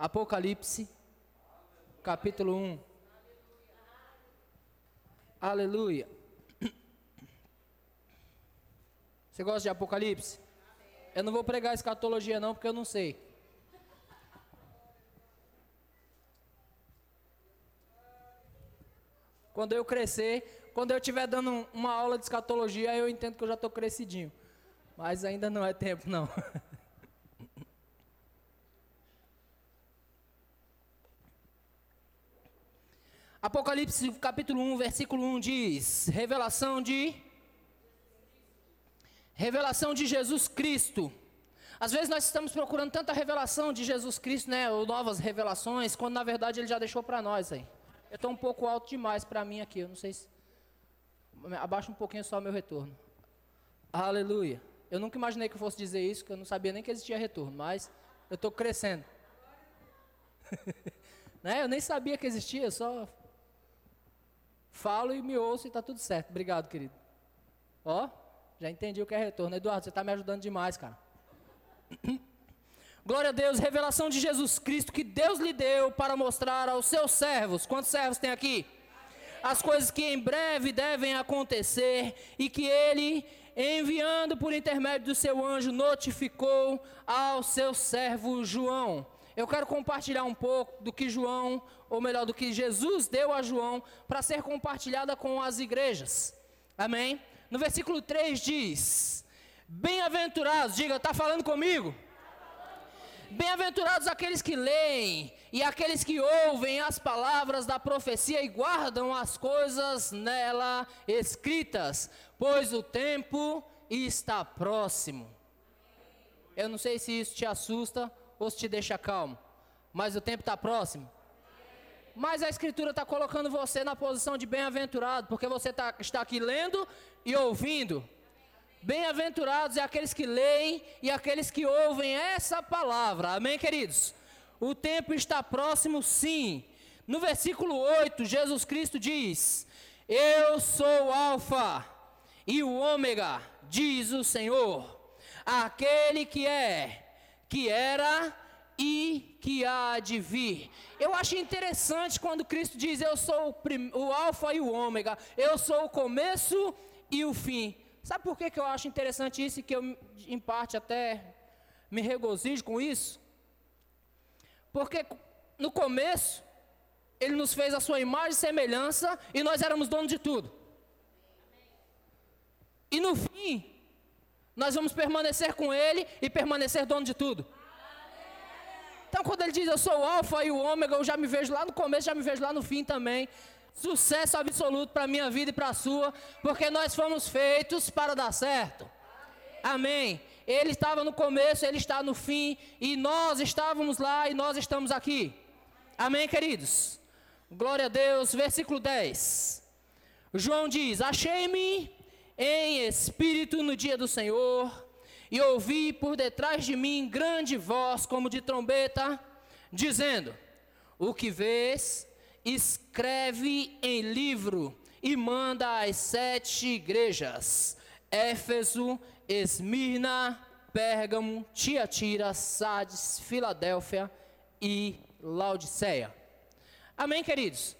Apocalipse, capítulo 1. Aleluia. Você gosta de Apocalipse? Eu não vou pregar escatologia não, porque eu não sei. Quando eu crescer, quando eu estiver dando uma aula de escatologia, eu entendo que eu já estou crescidinho. Mas ainda não é tempo, não. Apocalipse capítulo 1, versículo 1 diz: Revelação de Revelação de Jesus Cristo. Às vezes nós estamos procurando tanta revelação de Jesus Cristo, né, ou novas revelações, quando na verdade ele já deixou para nós aí. Eu estou um pouco alto demais para mim aqui, eu não sei se abaixa um pouquinho só meu retorno. Aleluia. Eu nunca imaginei que eu fosse dizer isso, que eu não sabia nem que existia retorno, mas eu estou crescendo. né? Eu nem sabia que existia, só Falo e me ouço e está tudo certo. Obrigado, querido. Ó, já entendi o que é retorno. Eduardo, você está me ajudando demais, cara. Glória a Deus, revelação de Jesus Cristo que Deus lhe deu para mostrar aos seus servos. Quantos servos tem aqui? As coisas que em breve devem acontecer e que ele, enviando por intermédio do seu anjo, notificou ao seu servo João. Eu quero compartilhar um pouco do que João ou melhor, do que Jesus deu a João para ser compartilhada com as igrejas. Amém? No versículo 3 diz: Bem-aventurados, diga, está falando comigo? Bem-aventurados aqueles que leem e aqueles que ouvem as palavras da profecia e guardam as coisas nela escritas, pois o tempo está próximo. Eu não sei se isso te assusta ou se te deixa calmo, mas o tempo está próximo. Mas a Escritura está colocando você na posição de bem-aventurado, porque você tá, está aqui lendo e ouvindo. Bem-aventurados é aqueles que leem e aqueles que ouvem essa palavra. Amém, queridos? O tempo está próximo, sim. No versículo 8, Jesus Cristo diz: Eu sou o Alfa e o Ômega, diz o Senhor, aquele que é, que era e que há de vir. Eu acho interessante quando Cristo diz: Eu sou o, o Alfa e o Ômega, eu sou o começo e o fim. Sabe por que, que eu acho interessante isso e que eu, em parte, até me regozijo com isso? Porque no começo, Ele nos fez a sua imagem e semelhança e nós éramos donos de tudo. E no fim, nós vamos permanecer com Ele e permanecer dono de tudo. Então, quando ele diz eu sou o Alfa e o Ômega, eu já me vejo lá no começo, já me vejo lá no fim também. Sucesso absoluto para a minha vida e para a sua, porque nós fomos feitos para dar certo. Amém. Ele estava no começo, ele está no fim, e nós estávamos lá e nós estamos aqui. Amém, queridos? Glória a Deus. Versículo 10. João diz: Achei-me em espírito no dia do Senhor e ouvi por detrás de mim grande voz, como de trombeta, dizendo: O que vês, escreve em livro e manda às sete igrejas: Éfeso, Esmirna, Pérgamo, Tiatira, Sardes, Filadélfia e Laodiceia. Amém, queridos?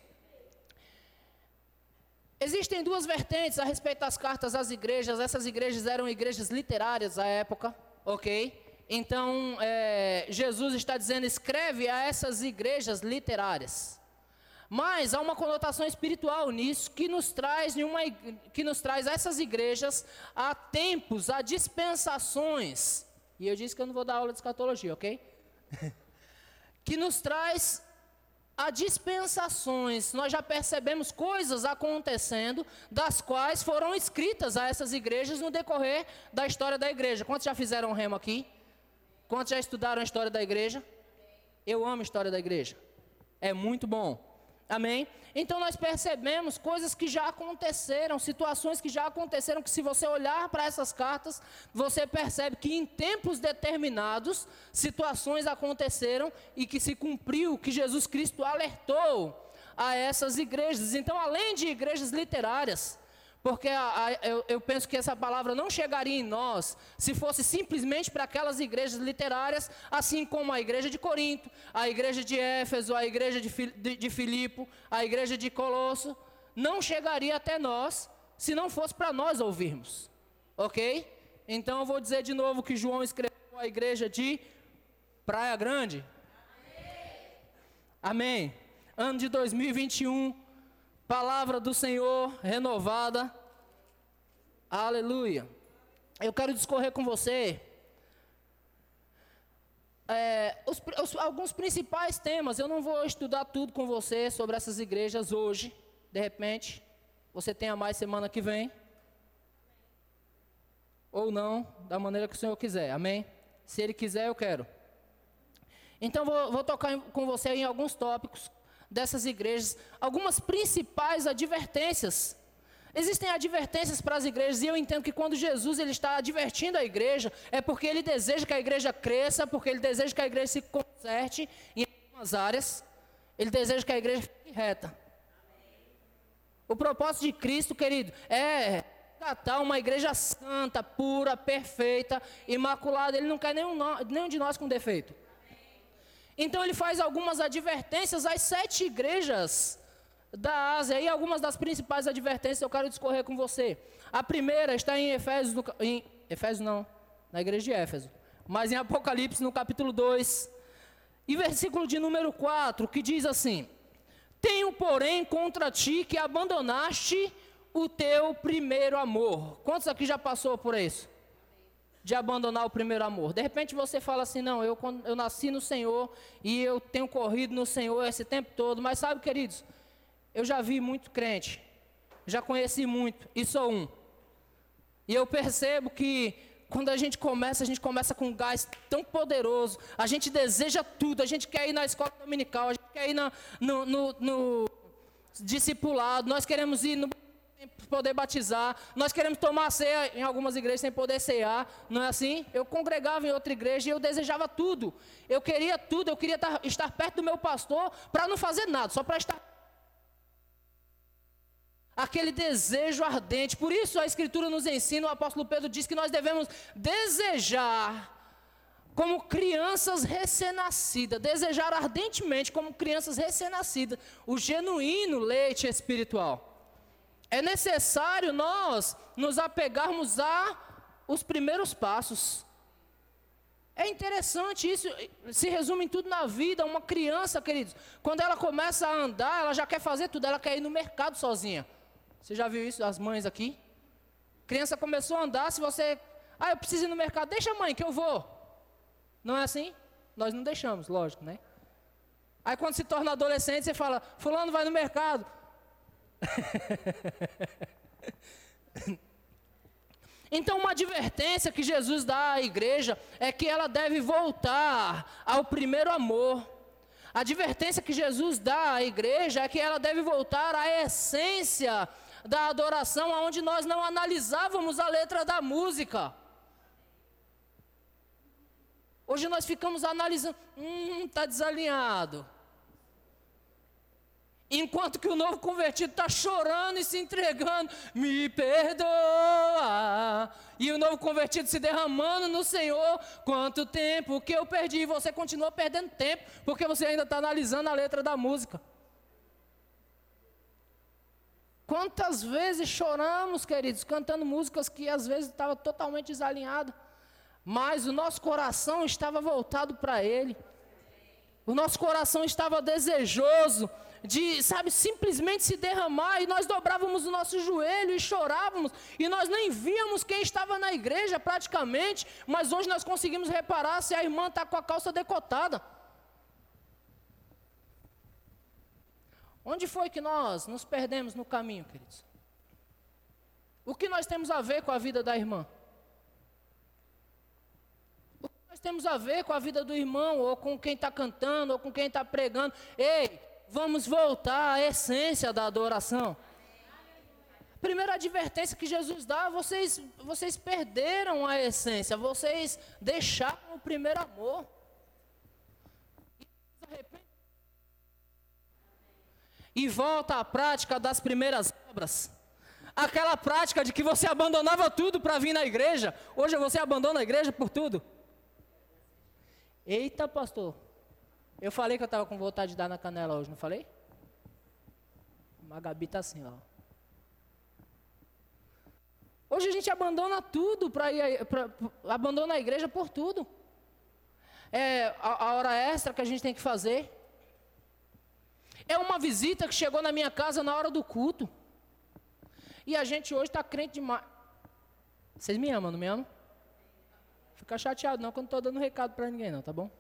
Existem duas vertentes a respeito das cartas às igrejas. Essas igrejas eram igrejas literárias à época, ok? Então, é, Jesus está dizendo: escreve a essas igrejas literárias. Mas há uma conotação espiritual nisso que nos traz uma, que nos traz essas igrejas a tempos, a dispensações. E eu disse que eu não vou dar aula de escatologia, ok? que nos traz há dispensações, nós já percebemos coisas acontecendo, das quais foram escritas a essas igrejas no decorrer da história da igreja. Quantos já fizeram remo aqui? Quantos já estudaram a história da igreja? Eu amo a história da igreja. É muito bom. Amém? Então nós percebemos coisas que já aconteceram, situações que já aconteceram, que se você olhar para essas cartas, você percebe que em tempos determinados, situações aconteceram e que se cumpriu, que Jesus Cristo alertou a essas igrejas. Então, além de igrejas literárias, Porque a, a, eu, eu, penso que essa palavra não chegaria em nós se fosse simplesmente para aquelas igrejas literárias, assim como a igreja de Corinto, a igreja de Éfeso, a igreja de, de, de Filipe, a igreja de Colosso. Não chegaria até nós se não fosse para nós ouvirmos. Ok? Então eu vou dizer de novo que João escreveu a igreja de Praia Grande. Amém. Amém. Ano de 2021 Palavra do Senhor renovada. Aleluia. Eu quero discorrer com você é, os, os, alguns principais temas. Eu não vou estudar tudo com você sobre essas igrejas hoje. De repente, você tenha mais semana que vem. Ou não, da maneira que o Senhor quiser. Amém? Se Ele quiser, eu quero. Então, vou, vou tocar com você em alguns tópicos dessas igrejas, algumas principais advertências. Existem advertências para as igrejas e eu entendo que quando Jesus ele está advertindo a igreja é porque ele deseja que a igreja cresça, porque ele deseja que a igreja se conserte em algumas áreas. Ele deseja que a igreja fique reta. O propósito de Cristo, querido, é tratar uma igreja santa, pura, perfeita, imaculada. Ele não quer nenhum, nenhum de nós com defeito. Então ele faz algumas advertências às sete igrejas da Ásia. E algumas das principais advertências eu quero discorrer com você. A primeira está em Efésios, no, em Efésios não, na igreja de Éfeso. Mas em Apocalipse, no capítulo 2, e versículo de número 4, que diz assim: Tenho, porém, contra ti que abandonaste o teu primeiro amor. Quantos aqui já passou por isso? De abandonar o primeiro amor. De repente você fala assim: não, eu, eu nasci no Senhor e eu tenho corrido no Senhor esse tempo todo. Mas sabe, queridos, eu já vi muito crente, já conheci muito e sou um. E eu percebo que quando a gente começa, a gente começa com um gás tão poderoso, a gente deseja tudo, a gente quer ir na escola dominical, a gente quer ir na, no, no, no discipulado, nós queremos ir no poder batizar. Nós queremos tomar ceia em algumas igrejas sem poder cear, não é assim? Eu congregava em outra igreja e eu desejava tudo. Eu queria tudo, eu queria estar perto do meu pastor para não fazer nada, só para estar. Aquele desejo ardente. Por isso a Escritura nos ensina, o apóstolo Pedro diz que nós devemos desejar como crianças recém-nascidas, desejar ardentemente como crianças recém-nascidas, o genuíno leite espiritual é necessário nós nos apegarmos a os primeiros passos. É interessante isso, se resume em tudo na vida. Uma criança, queridos, quando ela começa a andar, ela já quer fazer tudo, ela quer ir no mercado sozinha. Você já viu isso, as mães aqui? Criança começou a andar, se você. Ah, eu preciso ir no mercado, deixa mãe que eu vou. Não é assim? Nós não deixamos, lógico, né? Aí quando se torna adolescente, você fala, fulano vai no mercado. Então, uma advertência que Jesus dá à igreja é que ela deve voltar ao primeiro amor. A advertência que Jesus dá à igreja é que ela deve voltar à essência da adoração, onde nós não analisávamos a letra da música. Hoje nós ficamos analisando, hum, está desalinhado. Enquanto que o novo convertido está chorando e se entregando, me perdoa. E o novo convertido se derramando no Senhor. Quanto tempo que eu perdi? E você continua perdendo tempo, porque você ainda está analisando a letra da música. Quantas vezes choramos, queridos, cantando músicas que às vezes estavam totalmente desalinhadas, mas o nosso coração estava voltado para Ele. O nosso coração estava desejoso de, sabe, simplesmente se derramar, e nós dobrávamos o nosso joelho e chorávamos, e nós nem víamos quem estava na igreja praticamente, mas hoje nós conseguimos reparar se a irmã está com a calça decotada. Onde foi que nós nos perdemos no caminho, queridos? O que nós temos a ver com a vida da irmã? O que nós temos a ver com a vida do irmão, ou com quem está cantando, ou com quem está pregando? Ei, vamos voltar à essência da adoração. Primeira advertência que Jesus dá, vocês, vocês perderam a essência, vocês deixaram o primeiro amor. E volta à prática das primeiras obras. aquela prática de que você abandonava tudo para vir na igreja, hoje você abandona a igreja por tudo. Eita, pastor, eu falei que eu estava com vontade de dar na canela hoje, não falei? A Gabi está assim, ó. Hoje a gente abandona tudo para ir, pra, abandona a igreja por tudo. É a, a hora extra que a gente tem que fazer. É uma visita que chegou na minha casa na hora do culto. E a gente hoje está crente demais. Vocês me amam, não me amam? Fica chateado não, quando estou dando recado para ninguém não, tá bom?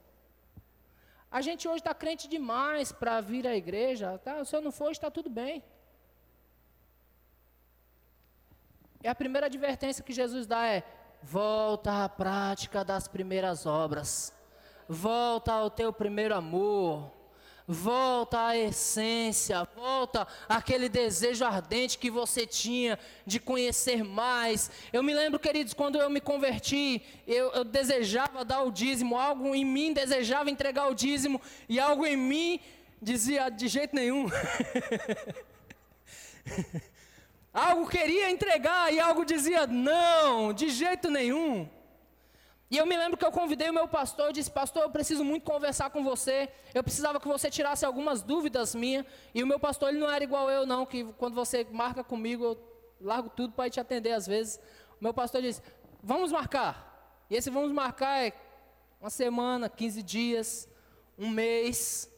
A gente hoje está crente demais para vir à igreja. Tá? Se eu não for, está tudo bem. E a primeira advertência que Jesus dá é: volta à prática das primeiras obras. Volta ao teu primeiro amor volta à essência, volta àquele desejo ardente que você tinha de conhecer mais. Eu me lembro, queridos, quando eu me converti, eu, eu desejava dar o dízimo, algo em mim desejava entregar o dízimo, e algo em mim dizia de jeito nenhum. algo queria entregar e algo dizia não, de jeito nenhum. E eu me lembro que eu convidei o meu pastor e disse: Pastor, eu preciso muito conversar com você. Eu precisava que você tirasse algumas dúvidas minhas. E o meu pastor, ele não era igual eu, não, que quando você marca comigo, eu largo tudo para te atender às vezes. O meu pastor disse: Vamos marcar. E esse vamos marcar é uma semana, 15 dias, um mês.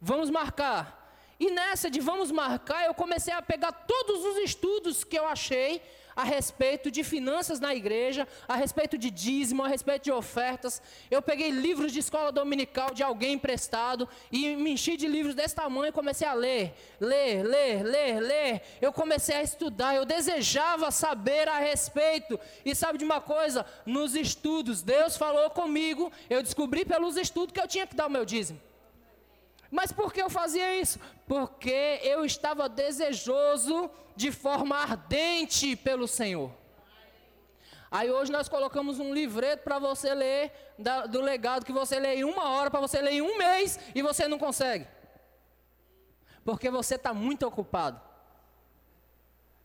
Vamos marcar. E nessa de vamos marcar, eu comecei a pegar todos os estudos que eu achei a respeito de finanças na igreja, a respeito de dízimo, a respeito de ofertas. Eu peguei livros de escola dominical de alguém emprestado e me enchi de livros desse tamanho e comecei a ler, ler, ler, ler, ler. Eu comecei a estudar, eu desejava saber a respeito. E sabe de uma coisa? Nos estudos, Deus falou comigo, eu descobri pelos estudos que eu tinha que dar o meu dízimo. Mas por que eu fazia isso? Porque eu estava desejoso de forma ardente pelo Senhor. Aí hoje nós colocamos um livreto para você ler da, do legado que você lê em uma hora, para você ler em um mês e você não consegue. Porque você está muito ocupado.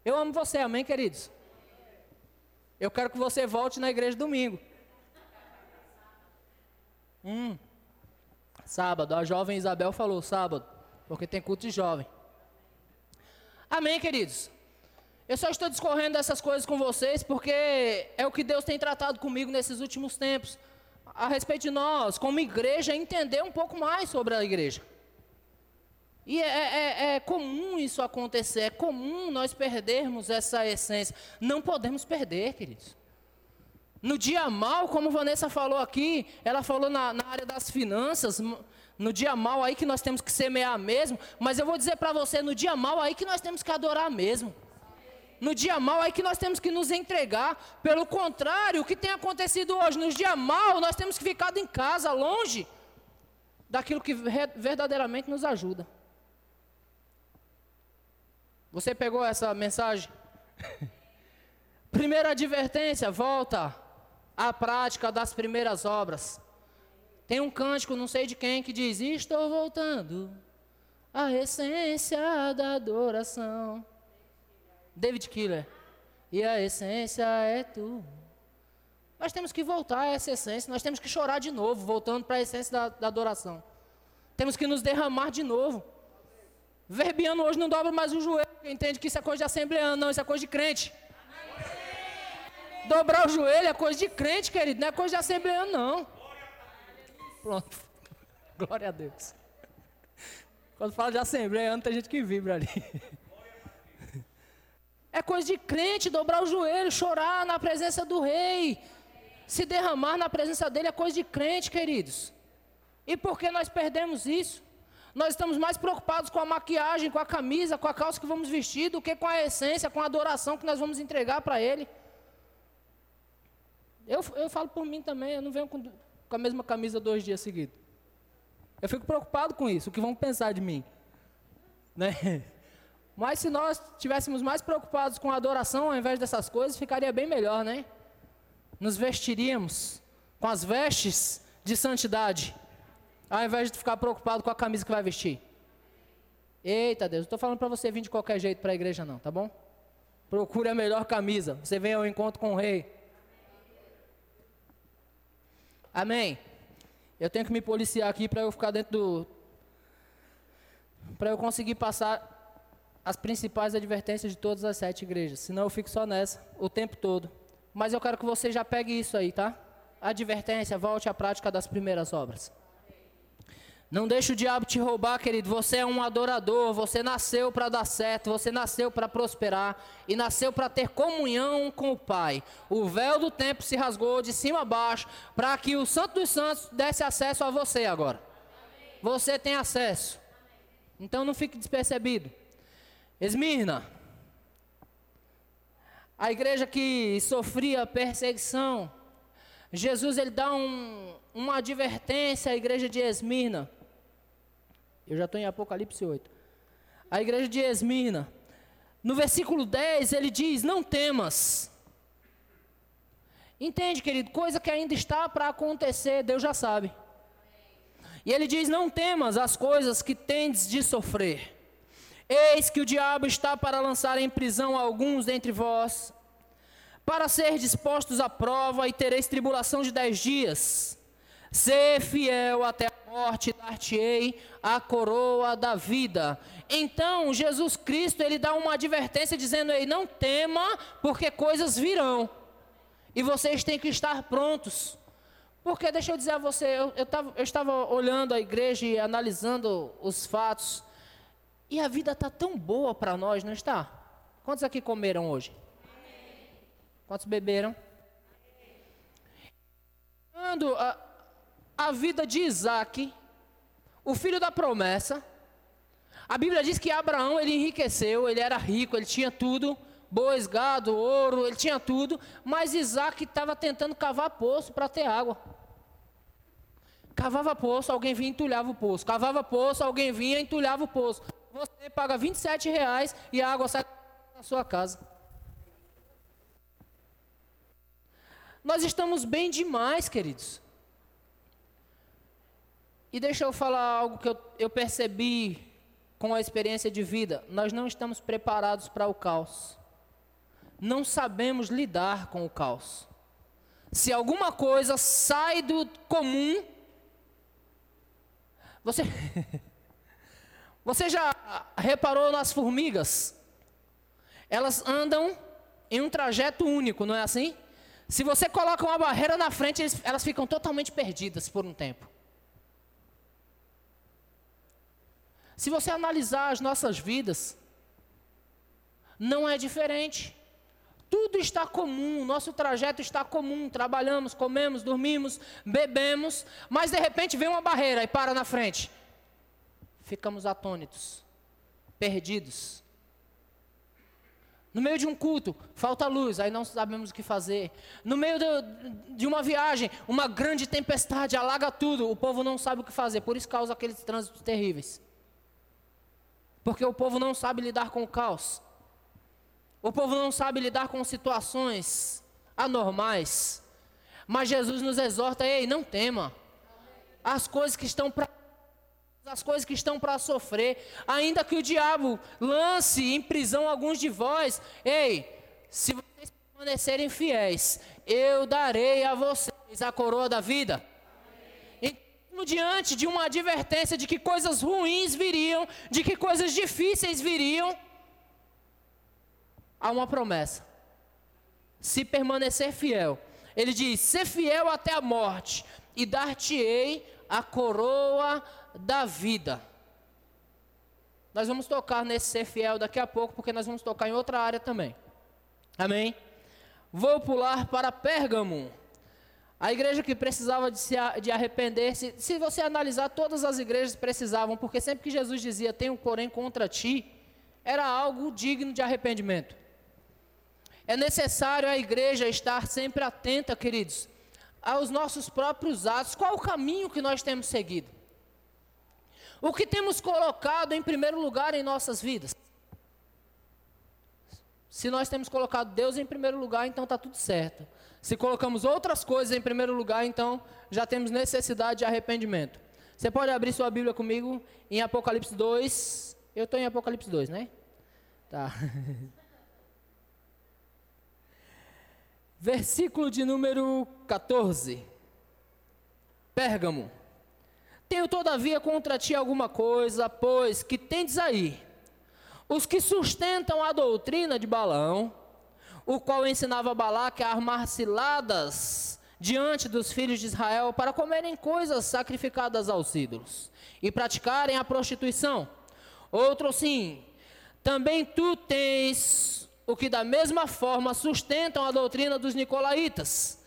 Eu amo você, amém, queridos? Eu quero que você volte na igreja domingo. Hum. Sábado, a jovem Isabel falou sábado, porque tem culto de jovem. Amém, queridos? Eu só estou discorrendo essas coisas com vocês porque é o que Deus tem tratado comigo nesses últimos tempos. A respeito de nós, como igreja, entender um pouco mais sobre a igreja. E é, é, é, comum isso acontecer, é comum nós perdermos essa essência. Não podemos perder, queridos. No dia mal, como Vanessa falou aqui, ela falou na, na área das finanças, no dia mal aí que nós temos que semear mesmo, mas eu vou dizer para você, no dia mal aí que nós temos que adorar mesmo. No dia mal aí que nós temos que nos entregar. Pelo contrário, o que tem acontecido hoje? No dia mal, nós temos que ficar em casa, longe daquilo que verdadeiramente nos ajuda. Você pegou essa mensagem? Primeira advertência, volta a prática das primeiras obras. Tem um cântico, não sei de quem, que diz: Estou voltando à essência da adoração. David Killer. E a essência é tu. Nós temos que voltar a essa essência, nós temos que chorar de novo, voltando para a essência da, da adoração. Temos que nos derramar de novo. Verbiano hoje não dobra mais o joelho, entende que isso é coisa de assembleano, não, isso é coisa de crente. Dobrar o joelho é coisa de crente, querido, não é coisa de assembleano, não. Pronto. Glória a Deus. Quando fala de assembleano, tem gente que vibra ali. É coisa de crente dobrar o joelho, chorar na presença do rei. Se derramar na presença dele é coisa de crente, queridos. E por que nós perdemos isso? Nós estamos mais preocupados com a maquiagem, com a camisa, com a calça que vamos vestir, do que com a essência, com a adoração que nós vamos entregar para ele. Eu, eu falo por mim também, eu não venho com, com a mesma camisa dois dias seguidos. Eu fico preocupado com isso, o que vão pensar de mim. Né? Mas se nós estivéssemos mais preocupados com a adoração ao invés dessas coisas, ficaria bem melhor, né? Nos vestiríamos com as vestes de santidade, ao invés de ficar preocupado com a camisa que vai vestir. Eita Deus, não estou falando para você vir de qualquer jeito para a igreja não, tá bom? Procure a melhor camisa. Você vem ao encontro com o rei. Amém. Eu tenho que me policiar aqui para eu ficar dentro do. Para eu conseguir passar as principais advertências de todas as sete igrejas. Senão eu fico só nessa o tempo todo. Mas eu quero que você já pegue isso aí, tá? Advertência, volte à prática das primeiras obras. Não deixe o diabo te roubar, querido. Você é um adorador. Você nasceu para dar certo. Você nasceu para prosperar. E nasceu para ter comunhão com o Pai. O véu do templo se rasgou de cima a baixo. Para que o Santo dos Santos desse acesso a você agora. Você tem acesso. Então não fique despercebido. Esmirna. A igreja que sofria perseguição. Jesus ele dá um, uma advertência à igreja de Esmirna. Eu já estou em Apocalipse 8. A igreja de Esmirna. No versículo 10 ele diz: Não temas. Entende, querido? Coisa que ainda está para acontecer, Deus já sabe. E ele diz: Não temas as coisas que tendes de sofrer. Eis que o diabo está para lançar em prisão alguns dentre vós, para ser dispostos à prova, e tereis tribulação de dez dias. Ser fiel até a morte, dar-te-ei a coroa da vida. Então, Jesus Cristo, ele dá uma advertência dizendo: Ei, não tema, porque coisas virão. E vocês têm que estar prontos. Porque, deixa eu dizer a você, eu, eu, tava, eu estava olhando a igreja e analisando os fatos. E a vida está tão boa para nós, não está? Quantos aqui comeram hoje? Quantos beberam? Quando a, a vida de Isaac, o filho da promessa, a Bíblia diz que Abraão ele enriqueceu, ele era rico, ele tinha tudo, bois, gado, ouro, ele tinha tudo, mas Isaac estava tentando cavar poço para ter água. Cavava poço, alguém vinha e entulhava o poço. Cavava poço, alguém vinha e entulhava o poço você paga 27 reais e a água sai da sua casa. Nós estamos bem demais, queridos. E deixa eu falar algo que eu, eu percebi com a experiência de vida. Nós não estamos preparados para o caos. Não sabemos lidar com o caos. Se alguma coisa sai do comum, você. Você já reparou nas formigas? Elas andam em um trajeto único, não é assim? Se você coloca uma barreira na frente, elas ficam totalmente perdidas por um tempo. Se você analisar as nossas vidas, não é diferente. Tudo está comum, nosso trajeto está comum. Trabalhamos, comemos, dormimos, bebemos, mas de repente vem uma barreira e para na frente ficamos atônitos, perdidos. No meio de um culto, falta luz, aí não sabemos o que fazer. No meio do, de uma viagem, uma grande tempestade alaga tudo, o povo não sabe o que fazer, por isso causa aqueles trânsitos terríveis. Porque o povo não sabe lidar com o caos. O povo não sabe lidar com situações anormais. Mas Jesus nos exorta, ei, não tema. As coisas que estão para as coisas que estão para sofrer, ainda que o diabo lance em prisão alguns de vós, ei, se vocês permanecerem fiéis, eu darei a vocês a coroa da vida. Diante de uma advertência de que coisas ruins viriam, de que coisas difíceis viriam, há uma promessa. Se permanecer fiel, ele diz: ser fiel até a morte, e dar-te-ei a coroa da vida. Nós vamos tocar nesse ser fiel daqui a pouco, porque nós vamos tocar em outra área também. Amém? Vou pular para Pérgamo. A igreja que precisava de se de arrepender-se, se você analisar, todas as igrejas precisavam, porque sempre que Jesus dizia, tenho porém contra ti, era algo digno de arrependimento. É necessário a igreja estar sempre atenta, queridos, aos nossos próprios atos. Qual o caminho que nós temos seguido? O que temos colocado em primeiro lugar em nossas vidas? Se nós temos colocado Deus em primeiro lugar, então está tudo certo. Se colocamos outras coisas em primeiro lugar, então já temos necessidade de arrependimento. Você pode abrir sua Bíblia comigo em Apocalipse 2. Eu estou em Apocalipse 2, né? Tá. Versículo de número 14. Pérgamo. Tenho todavia contra ti alguma coisa, pois que tendes aí os que sustentam a doutrina de Balaão, o qual ensinava Balaque a armar ciladas diante dos filhos de Israel para comerem coisas sacrificadas aos ídolos e praticarem a prostituição. Outro sim, também tu tens o que da mesma forma sustentam a doutrina dos nicolaítas.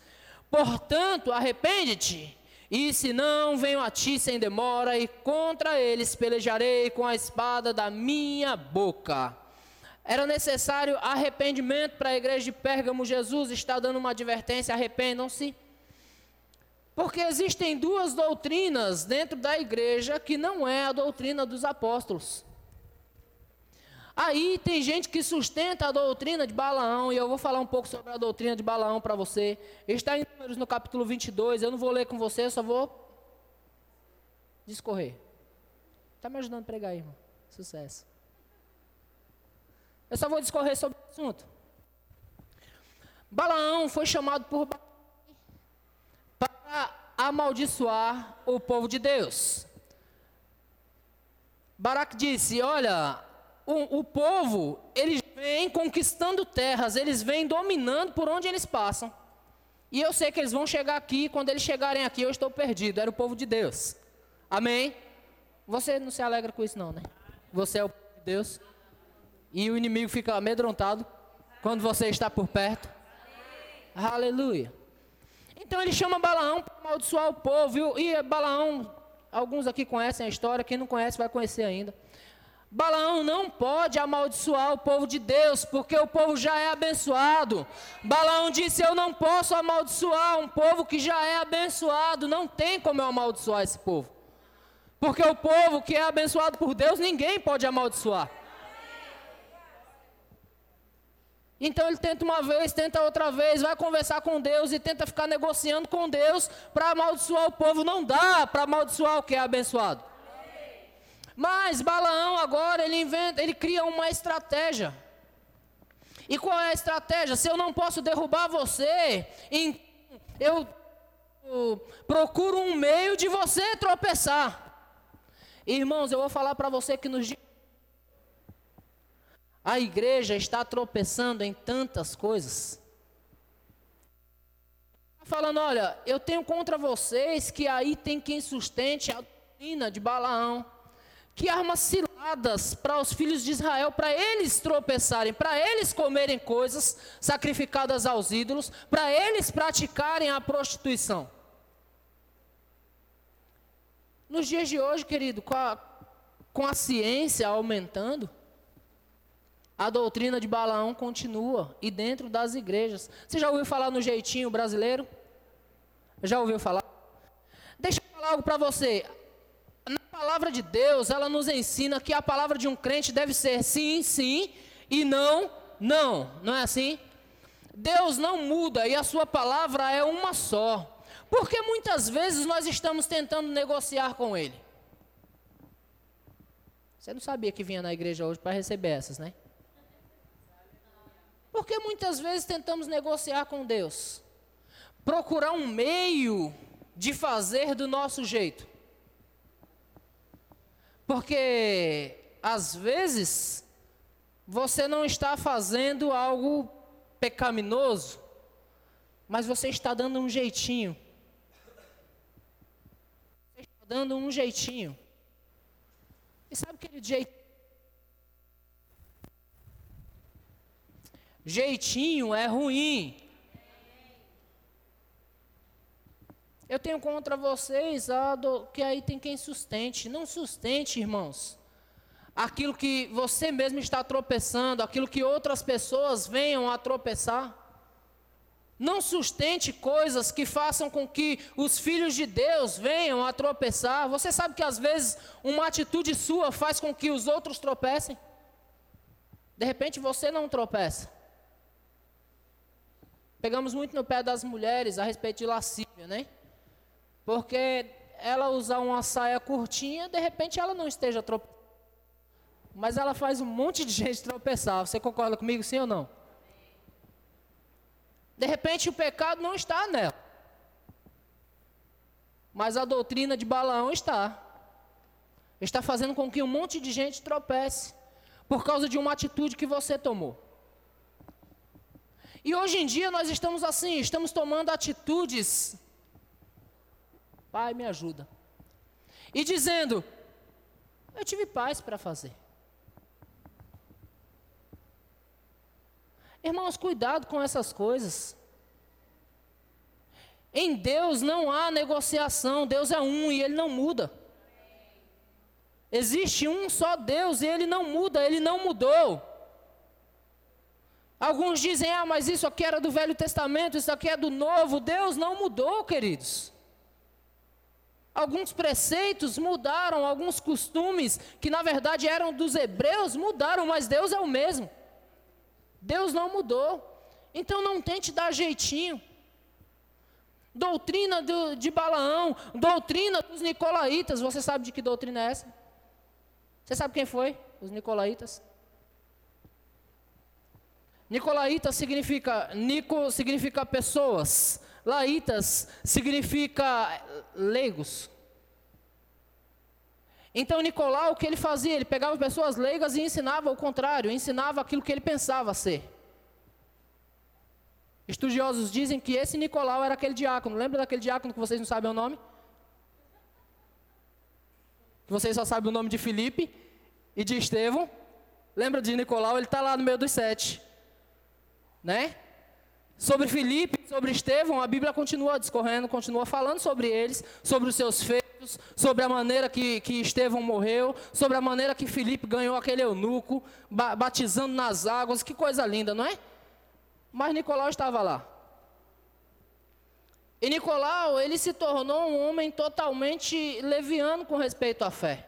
Portanto, arrepende-te, e se não, venho a ti sem demora, e contra eles pelejarei com a espada da minha boca. Era necessário arrependimento para a igreja de Pérgamo. Jesus está dando uma advertência: arrependam-se. Porque existem duas doutrinas dentro da igreja que não é a doutrina dos apóstolos. Aí tem gente que sustenta a doutrina de Balaão, e eu vou falar um pouco sobre a doutrina de Balaão para você. Está em Números no capítulo 22, eu não vou ler com você, eu só vou discorrer. Está me ajudando a pregar irmão. Sucesso. Eu só vou discorrer sobre o assunto. Balaão foi chamado por para amaldiçoar o povo de Deus. Baraque disse: Olha, o, o povo, eles vêm conquistando terras, eles vêm dominando por onde eles passam. E eu sei que eles vão chegar aqui, quando eles chegarem aqui, eu estou perdido. Era o povo de Deus. Amém? Você não se alegra com isso, não, né? Você é o povo de Deus. E o inimigo fica amedrontado quando você está por perto. Aleluia. Então ele chama Balaão para amaldiçoar o povo. E Balaão, alguns aqui conhecem a história, quem não conhece vai conhecer ainda. Balaão não pode amaldiçoar o povo de Deus, porque o povo já é abençoado. Balaão disse: Eu não posso amaldiçoar um povo que já é abençoado, não tem como eu amaldiçoar esse povo. Porque o povo que é abençoado por Deus, ninguém pode amaldiçoar. Então ele tenta uma vez, tenta outra vez, vai conversar com Deus e tenta ficar negociando com Deus para amaldiçoar o povo. Não dá para amaldiçoar o que é abençoado. Mas Balaão agora ele inventa, ele cria uma estratégia. E qual é a estratégia? Se eu não posso derrubar você, eu, eu procuro um meio de você tropeçar. Irmãos, eu vou falar para você que nos a igreja está tropeçando em tantas coisas. Falando, olha, eu tenho contra vocês que aí tem quem sustente a doutrina de Balaão que arma ciladas para os filhos de Israel, para eles tropeçarem, para eles comerem coisas sacrificadas aos ídolos, para eles praticarem a prostituição. Nos dias de hoje, querido, com a, com a ciência aumentando, a doutrina de Balaão continua e dentro das igrejas. Você já ouviu falar no jeitinho brasileiro? Já ouviu falar? Deixa eu falar algo para você palavra de Deus, ela nos ensina que a palavra de um crente deve ser sim, sim e não, não. Não é assim? Deus não muda e a sua palavra é uma só. Porque muitas vezes nós estamos tentando negociar com Ele. Você não sabia que vinha na igreja hoje para receber essas, né? Porque muitas vezes tentamos negociar com Deus, procurar um meio de fazer do nosso jeito. Porque às vezes você não está fazendo algo pecaminoso, mas você está dando um jeitinho. Você está dando um jeitinho. E sabe aquele jeito? Jeitinho é ruim. Eu tenho contra vocês ah, do, que aí tem quem sustente. Não sustente, irmãos. Aquilo que você mesmo está tropeçando, aquilo que outras pessoas venham a tropeçar. Não sustente coisas que façam com que os filhos de Deus venham a tropeçar. Você sabe que às vezes uma atitude sua faz com que os outros tropecem. De repente você não tropeça. Pegamos muito no pé das mulheres a respeito de lascívia, né? Porque ela usar uma saia curtinha, de repente ela não esteja tropeçando. Mas ela faz um monte de gente tropeçar. Você concorda comigo, sim ou não? De repente o pecado não está nela. Mas a doutrina de Balaão está. Está fazendo com que um monte de gente tropece por causa de uma atitude que você tomou. E hoje em dia nós estamos assim, estamos tomando atitudes. Pai, me ajuda. E dizendo: Eu tive paz para fazer. Irmãos, cuidado com essas coisas. Em Deus não há negociação, Deus é um e ele não muda. Existe um só Deus e ele não muda, ele não mudou. Alguns dizem, ah, mas isso aqui era do Velho Testamento, isso aqui é do Novo. Deus não mudou, queridos. Alguns preceitos mudaram, alguns costumes que na verdade eram dos hebreus mudaram, mas Deus é o mesmo. Deus não mudou. Então não tente dar jeitinho. Doutrina do, de Balaão, doutrina dos nicolaítas. Você sabe de que doutrina é essa? Você sabe quem foi? Os nicolaítas. Nicolaíta significa, Nico significa pessoas, Laitas significa leigos. Então Nicolau, o que ele fazia? Ele pegava pessoas leigas e ensinava o contrário, ensinava aquilo que ele pensava ser. Estudiosos dizem que esse Nicolau era aquele diácono. Lembra daquele diácono que vocês não sabem o nome? Que vocês só sabem o nome de Filipe e de Estevão. Lembra de Nicolau? Ele está lá no meio dos sete né? Sobre Filipe, sobre Estevão, a Bíblia continua discorrendo, continua falando sobre eles, sobre os seus feitos, sobre a maneira que, que Estevão morreu, sobre a maneira que Filipe ganhou aquele eunuco, ba batizando nas águas, que coisa linda, não é? Mas Nicolau estava lá. E Nicolau, ele se tornou um homem totalmente leviano com respeito à fé.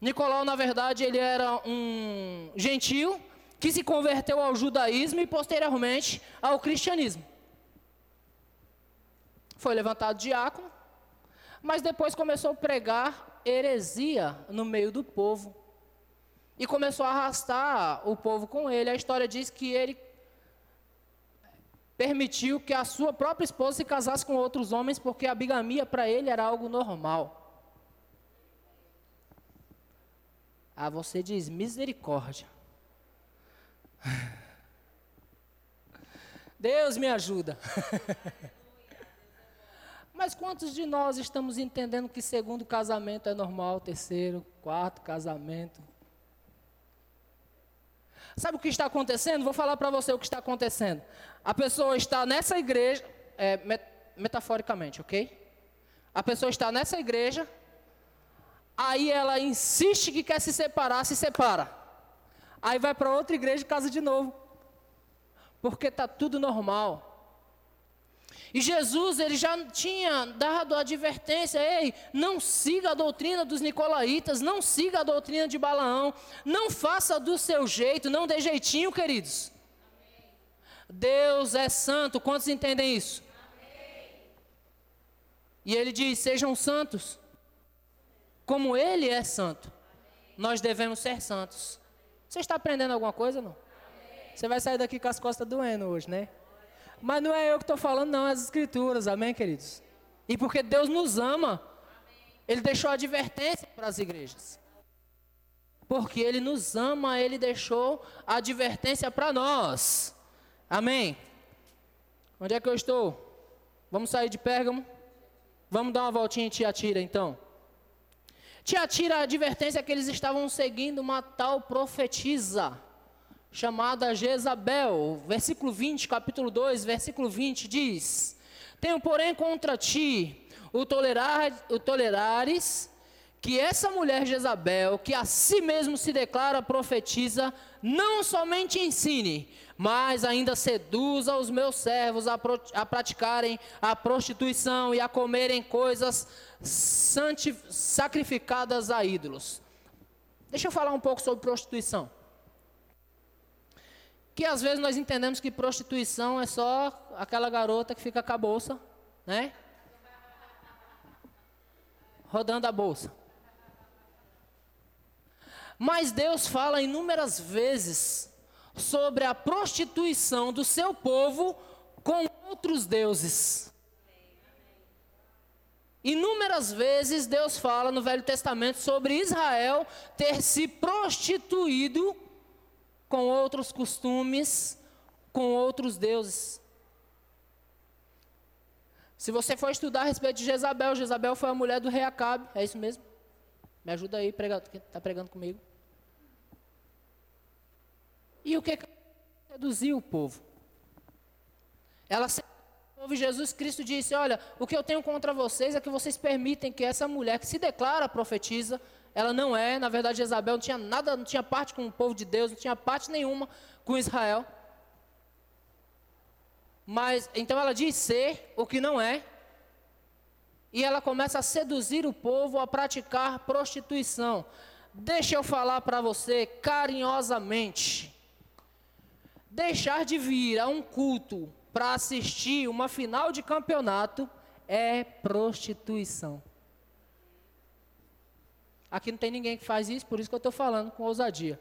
Nicolau, na verdade, ele era um gentil, que se converteu ao judaísmo e posteriormente ao cristianismo. Foi levantado diácono, mas depois começou a pregar heresia no meio do povo. E começou a arrastar o povo com ele. A história diz que ele permitiu que a sua própria esposa se casasse com outros homens, porque a bigamia para ele era algo normal. Ah, você diz misericórdia. Deus me ajuda. Mas quantos de nós estamos entendendo que segundo casamento é normal, terceiro, quarto casamento? Sabe o que está acontecendo? Vou falar para você o que está acontecendo. A pessoa está nessa igreja, é, met metaforicamente, ok? A pessoa está nessa igreja, aí ela insiste que quer se separar, se separa. Aí vai para outra igreja e casa de novo. Porque está tudo normal. E Jesus, ele já tinha dado a advertência: ei, não siga a doutrina dos nicolaítas, não siga a doutrina de Balaão, não faça do seu jeito, não dê jeitinho, queridos. Amém. Deus é santo, quantos entendem isso? Amém. E ele diz: sejam santos, como ele é santo, Amém. nós devemos ser santos. Você está aprendendo alguma coisa, não? Você vai sair daqui com as costas doendo hoje, né? Mas não é eu que estou falando, não, é as escrituras, amém, queridos? E porque Deus nos ama, Ele deixou advertência para as igrejas. Porque Ele nos ama, Ele deixou advertência para nós. Amém? Onde é que eu estou? Vamos sair de Pérgamo? Vamos dar uma voltinha em Tiatira, então. Tiatira a advertência que eles estavam seguindo uma tal profetisa chamada Jezabel. Versículo 20, capítulo 2, versículo 20 diz: Tenho, porém, contra ti o, tolerar, o tolerares que essa mulher Jezabel, que a si mesmo se declara profetiza, não somente ensine, mas ainda seduza os meus servos a, a praticarem a prostituição e a comerem coisas sacrificadas a ídolos. Deixa eu falar um pouco sobre prostituição. Que às vezes nós entendemos que prostituição é só aquela garota que fica com a bolsa, né? Rodando a bolsa. Mas Deus fala inúmeras vezes sobre a prostituição do seu povo com outros deuses. Inúmeras vezes Deus fala no Velho Testamento sobre Israel ter se prostituído com outros costumes, com outros deuses. Se você for estudar a respeito de Jezabel, Jezabel foi a mulher do rei Acabe, é isso mesmo? Me ajuda aí, está pregando comigo. E o que seduziu o povo? Ela seduziu povo Jesus Cristo disse: Olha, o que eu tenho contra vocês é que vocês permitem que essa mulher que se declara profetiza, ela não é, na verdade, Jezabel não tinha nada, não tinha parte com o povo de Deus, não tinha parte nenhuma com Israel. Mas então ela diz ser o que não é. E ela começa a seduzir o povo a praticar prostituição. Deixa eu falar para você carinhosamente. Deixar de vir a um culto para assistir uma final de campeonato é prostituição. Aqui não tem ninguém que faz isso, por isso que eu estou falando com ousadia.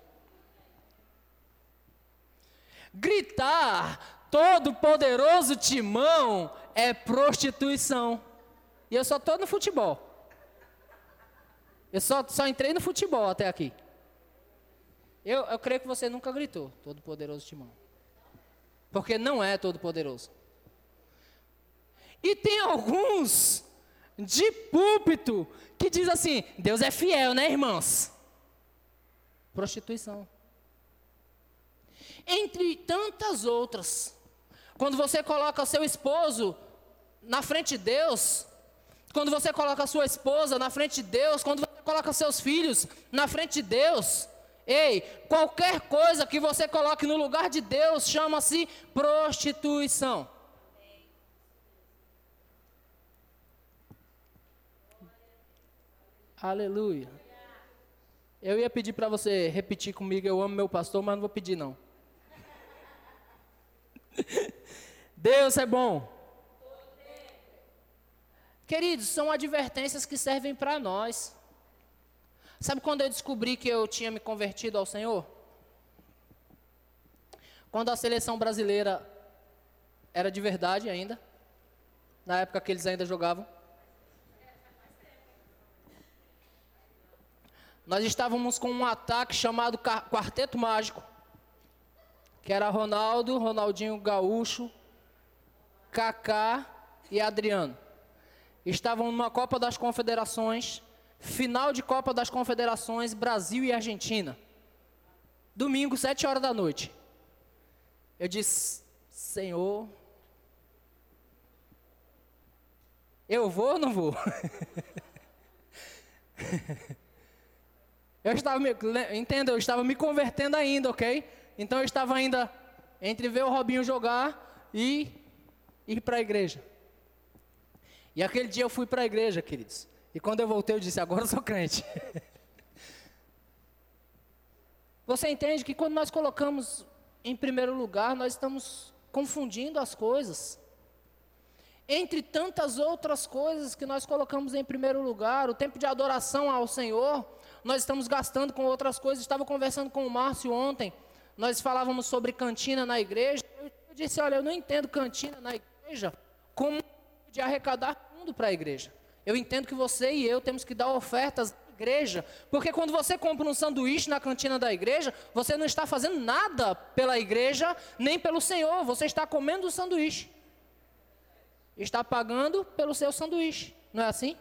Gritar todo poderoso timão é prostituição. E eu só estou no futebol. Eu só, só entrei no futebol até aqui. Eu, eu creio que você nunca gritou, todo poderoso timão. Porque não é todo poderoso. E tem alguns de púlpito que diz assim: Deus é fiel, né, irmãos? Prostituição. Entre tantas outras. Quando você coloca o seu esposo na frente de Deus, quando você coloca a sua esposa na frente de Deus, quando você coloca seus filhos na frente de Deus, ei, qualquer coisa que você coloque no lugar de Deus chama-se prostituição. Aleluia. Eu ia pedir para você repetir comigo, eu amo meu pastor, mas não vou pedir não. Deus é bom. Queridos, são advertências que servem para nós. Sabe quando eu descobri que eu tinha me convertido ao Senhor? Quando a seleção brasileira era de verdade ainda, na época que eles ainda jogavam. Nós estávamos com um ataque chamado Quarteto Mágico, que era Ronaldo, Ronaldinho Gaúcho, Kaká e Adriano. Estavam numa Copa das Confederações, final de Copa das Confederações, Brasil e Argentina. Domingo, sete horas da noite. Eu disse, Senhor, eu vou ou não vou? eu estava me, entenda, eu estava me convertendo ainda, ok? Então eu estava ainda entre ver o Robinho jogar e ir para a igreja. E aquele dia eu fui para a igreja, queridos. E quando eu voltei, eu disse: agora eu sou crente. Você entende que quando nós colocamos em primeiro lugar, nós estamos confundindo as coisas. Entre tantas outras coisas que nós colocamos em primeiro lugar, o tempo de adoração ao Senhor, nós estamos gastando com outras coisas. Estava conversando com o Márcio ontem, nós falávamos sobre cantina na igreja. Eu disse: olha, eu não entendo cantina na igreja como de arrecadar fundo para a igreja. Eu entendo que você e eu temos que dar ofertas à igreja, porque quando você compra um sanduíche na cantina da igreja, você não está fazendo nada pela igreja, nem pelo Senhor, você está comendo o sanduíche. Está pagando pelo seu sanduíche, não é assim?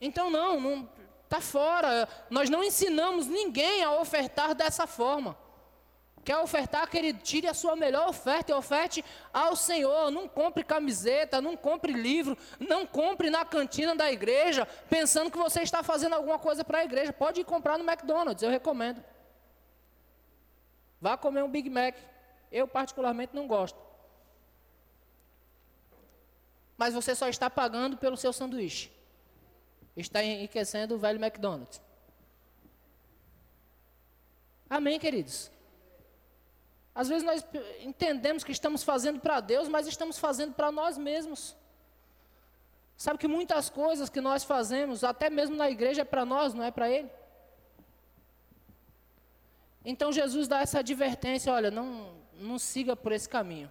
Então não, não está fora. Nós não ensinamos ninguém a ofertar dessa forma. Quer ofertar, querido? Tire a sua melhor oferta e oferte ao Senhor. Não compre camiseta, não compre livro, não compre na cantina da igreja, pensando que você está fazendo alguma coisa para a igreja. Pode ir comprar no McDonald's, eu recomendo. Vá comer um Big Mac. Eu, particularmente, não gosto. Mas você só está pagando pelo seu sanduíche. Está enriquecendo o velho McDonald's. Amém, queridos? Às vezes nós entendemos que estamos fazendo para Deus, mas estamos fazendo para nós mesmos. Sabe que muitas coisas que nós fazemos, até mesmo na igreja, é para nós, não é para Ele. Então Jesus dá essa advertência: olha, não, não siga por esse caminho.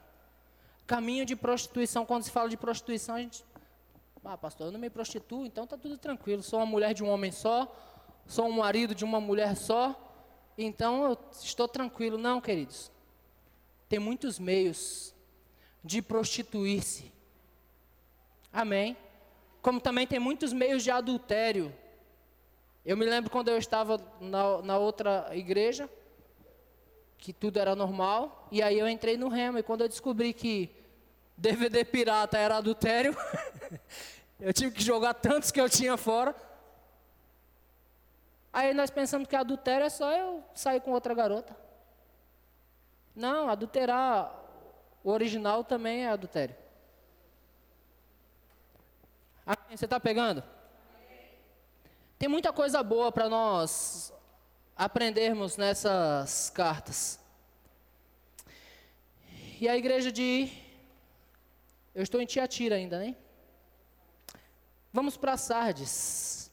Caminho de prostituição, quando se fala de prostituição, a gente. Ah, pastor, eu não me prostituo, então está tudo tranquilo. Sou uma mulher de um homem só, sou um marido de uma mulher só, então eu estou tranquilo. Não, queridos. Tem muitos meios de prostituir-se. Amém? Como também tem muitos meios de adultério. Eu me lembro quando eu estava na, na outra igreja, que tudo era normal, e aí eu entrei no remo, e quando eu descobri que DVD pirata era adultério, eu tive que jogar tantos que eu tinha fora. Aí nós pensamos que adultério é só eu sair com outra garota. Não, adulterar o original também é adultério. Você está pegando? Tem muita coisa boa para nós aprendermos nessas cartas. E a igreja de. Eu estou em Tiatira ainda, né? Vamos para Sardes.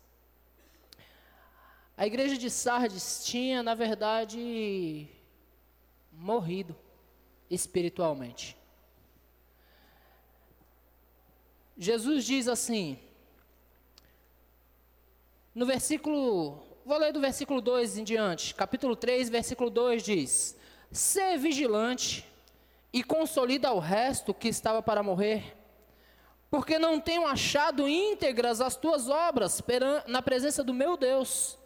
A igreja de Sardes tinha, na verdade, morrido espiritualmente. Jesus diz assim, no versículo Vou ler do versículo 2 em diante. Capítulo 3, versículo 2 diz: Ser vigilante e consolida o resto que estava para morrer, porque não tenho achado íntegras as tuas obras na presença do meu Deus.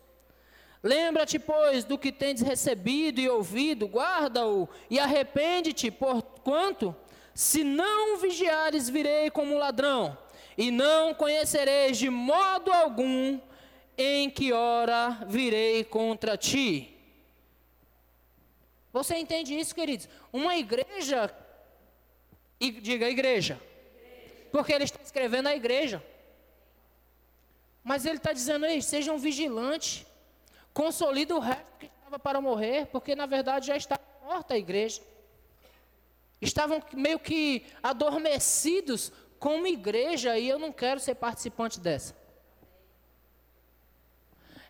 Lembra-te, pois, do que tendes recebido e ouvido, guarda-o e arrepende-te, porquanto, se não vigiares, virei como ladrão, e não conhecereis de modo algum em que hora virei contra ti? Você entende isso, queridos? Uma igreja, e diga igreja, porque ele está escrevendo a igreja. Mas ele está dizendo, aí, sejam vigilantes, consolida o resto que estava para morrer, porque na verdade já está morta a igreja. Estavam meio que adormecidos como igreja, e eu não quero ser participante dessa.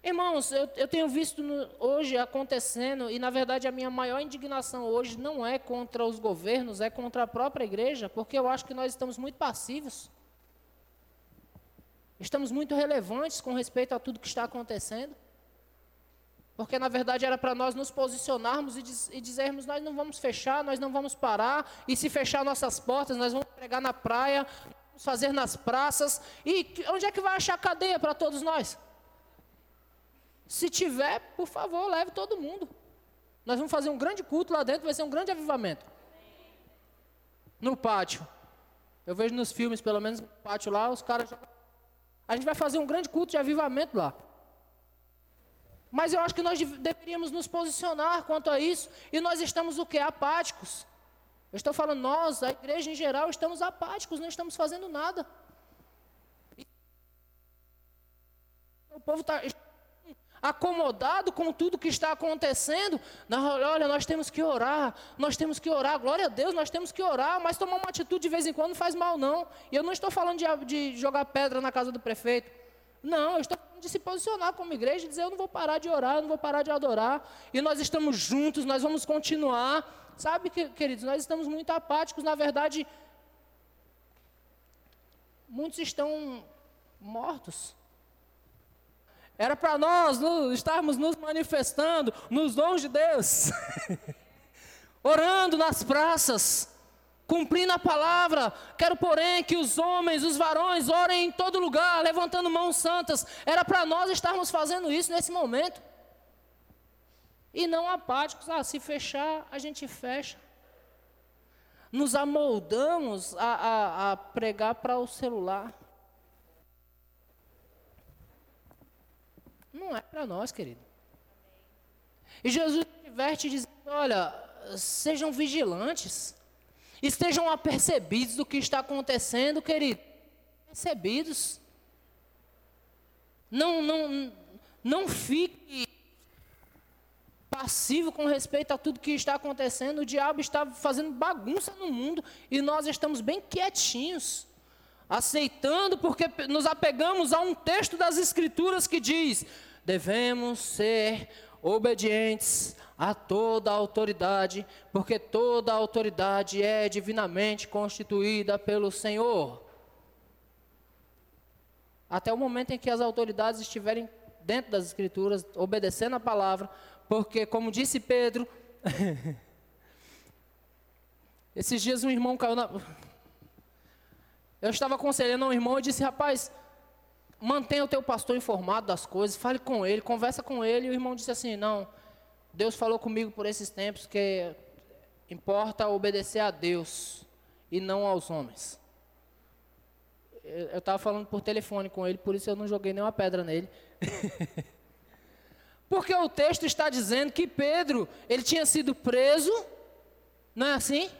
Irmãos, eu, eu tenho visto no, hoje acontecendo, e na verdade a minha maior indignação hoje não é contra os governos, é contra a própria igreja, porque eu acho que nós estamos muito passivos. Estamos muito relevantes com respeito a tudo que está acontecendo. Porque na verdade era para nós nos posicionarmos e, diz, e, dizermos: nós não vamos fechar, nós não vamos parar, e se fechar nossas portas, nós vamos pregar na praia, vamos fazer nas praças. E onde é que vai achar cadeia para todos nós? Se tiver, por favor, leve todo mundo. Nós vamos fazer um grande culto lá dentro, vai ser um grande avivamento. No pátio. Eu vejo nos filmes, pelo menos no pátio lá, os caras. A gente vai fazer um grande culto de avivamento lá. Mas eu acho que nós deveríamos nos posicionar quanto a isso. E nós estamos o que? Apáticos. Eu estou falando nós, a igreja em geral, estamos apáticos, não estamos fazendo nada. O povo está acomodado com tudo que está acontecendo. Olha, nós temos que orar, nós temos que orar, glória a Deus, nós temos que orar, mas tomar uma atitude de vez em quando não faz mal, não. E eu não estou falando de, de jogar pedra na casa do prefeito. Não, eu estou de se posicionar como igreja e dizer: eu não vou parar de orar, eu não vou parar de adorar. E nós estamos juntos, nós vamos continuar. Sabe, queridos, nós estamos muito apáticos. Na verdade, muitos estão mortos. Era para nós estarmos nos manifestando nos dons de Deus, orando nas praças, cumprindo a palavra. Quero, porém, que os homens, os varões, orem em todo lugar, levantando mãos santas. Era para nós estarmos fazendo isso nesse momento. E não apáticos, ah, se fechar, a gente fecha. Nos amoldamos a, a, a pregar para o celular. Não é para nós, querido. E Jesus diverte dizendo: olha, sejam vigilantes, estejam apercebidos do que está acontecendo, querido. Percebidos. Não, não, não fique passivo com respeito a tudo que está acontecendo. O diabo está fazendo bagunça no mundo e nós estamos bem quietinhos aceitando porque nos apegamos a um texto das Escrituras que diz: devemos ser obedientes a toda a autoridade, porque toda a autoridade é divinamente constituída pelo Senhor. Até o momento em que as autoridades estiverem dentro das Escrituras, obedecendo a palavra, porque, como disse Pedro, esses dias um irmão caiu na. Eu estava aconselhando um irmão e disse: rapaz, mantenha o teu pastor informado das coisas, fale com ele, conversa com ele. E o irmão disse assim: não, Deus falou comigo por esses tempos que importa obedecer a Deus e não aos homens. Eu estava falando por telefone com ele, por isso eu não joguei nenhuma pedra nele. Porque o texto está dizendo que Pedro, ele tinha sido preso, não é assim?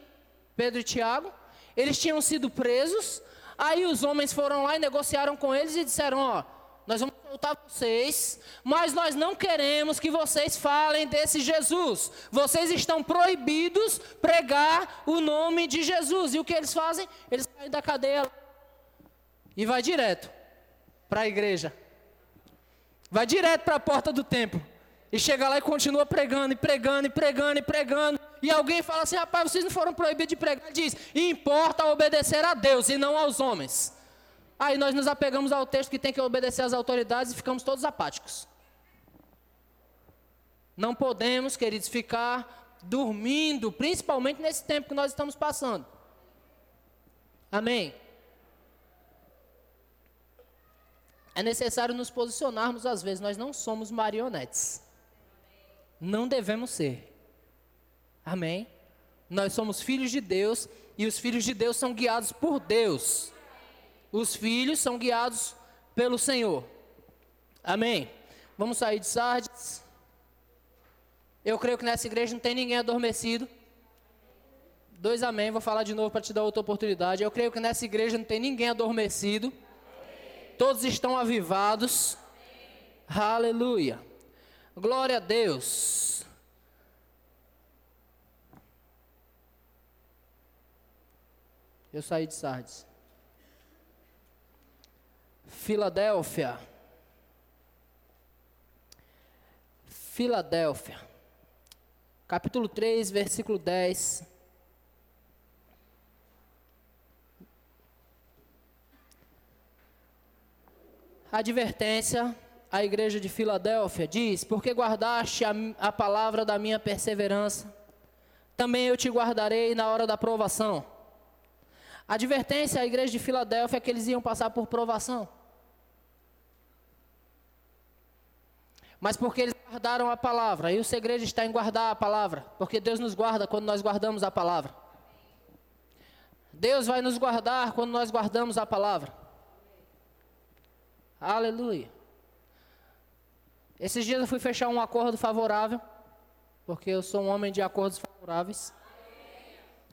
Pedro e Tiago, eles tinham sido presos, aí os homens foram lá e negociaram com eles e disseram: Ó, nós vamos soltar vocês, mas nós não queremos que vocês falem desse Jesus. Vocês estão proibidos pregar o nome de Jesus. E o que eles fazem? Eles saem da cadeia e vai direto para a igreja. Vai direto para a porta do templo. E chega lá e continua pregando, e pregando, e pregando, e pregando. E alguém fala assim: rapaz, vocês não foram proibidos de pregar. Ele diz: importa obedecer a Deus e não aos homens. Aí nós nos apegamos ao texto que tem que obedecer às autoridades e ficamos todos apáticos. Não podemos, queridos, ficar dormindo, principalmente nesse tempo que nós estamos passando. Amém? É necessário nos posicionarmos às vezes, nós não somos marionetes. Não devemos ser. Amém? Nós somos filhos de Deus e os filhos de Deus são guiados por Deus. Os filhos são guiados pelo Senhor. Amém? Vamos sair de Sardes. Eu creio que nessa igreja não tem ninguém adormecido. Dois amém. Vou falar de novo para te dar outra oportunidade. Eu creio que nessa igreja não tem ninguém adormecido todos estão avivados. Aleluia. Glória a Deus. Eu saí de Sardes. Filadélfia. Filadélfia. Capítulo 3, versículo 10. advertência à igreja de Filadélfia diz: Porque guardaste a, a palavra da minha perseverança, também eu te guardarei na hora da provação. Advertência à igreja de Filadélfia é que eles iam passar por provação. Mas porque eles guardaram a palavra, e o segredo está em guardar a palavra, porque Deus nos guarda quando nós guardamos a palavra. Deus vai nos guardar quando nós guardamos a palavra. Aleluia. Esses dias eu fui fechar um acordo favorável, porque eu sou um homem de acordos favoráveis.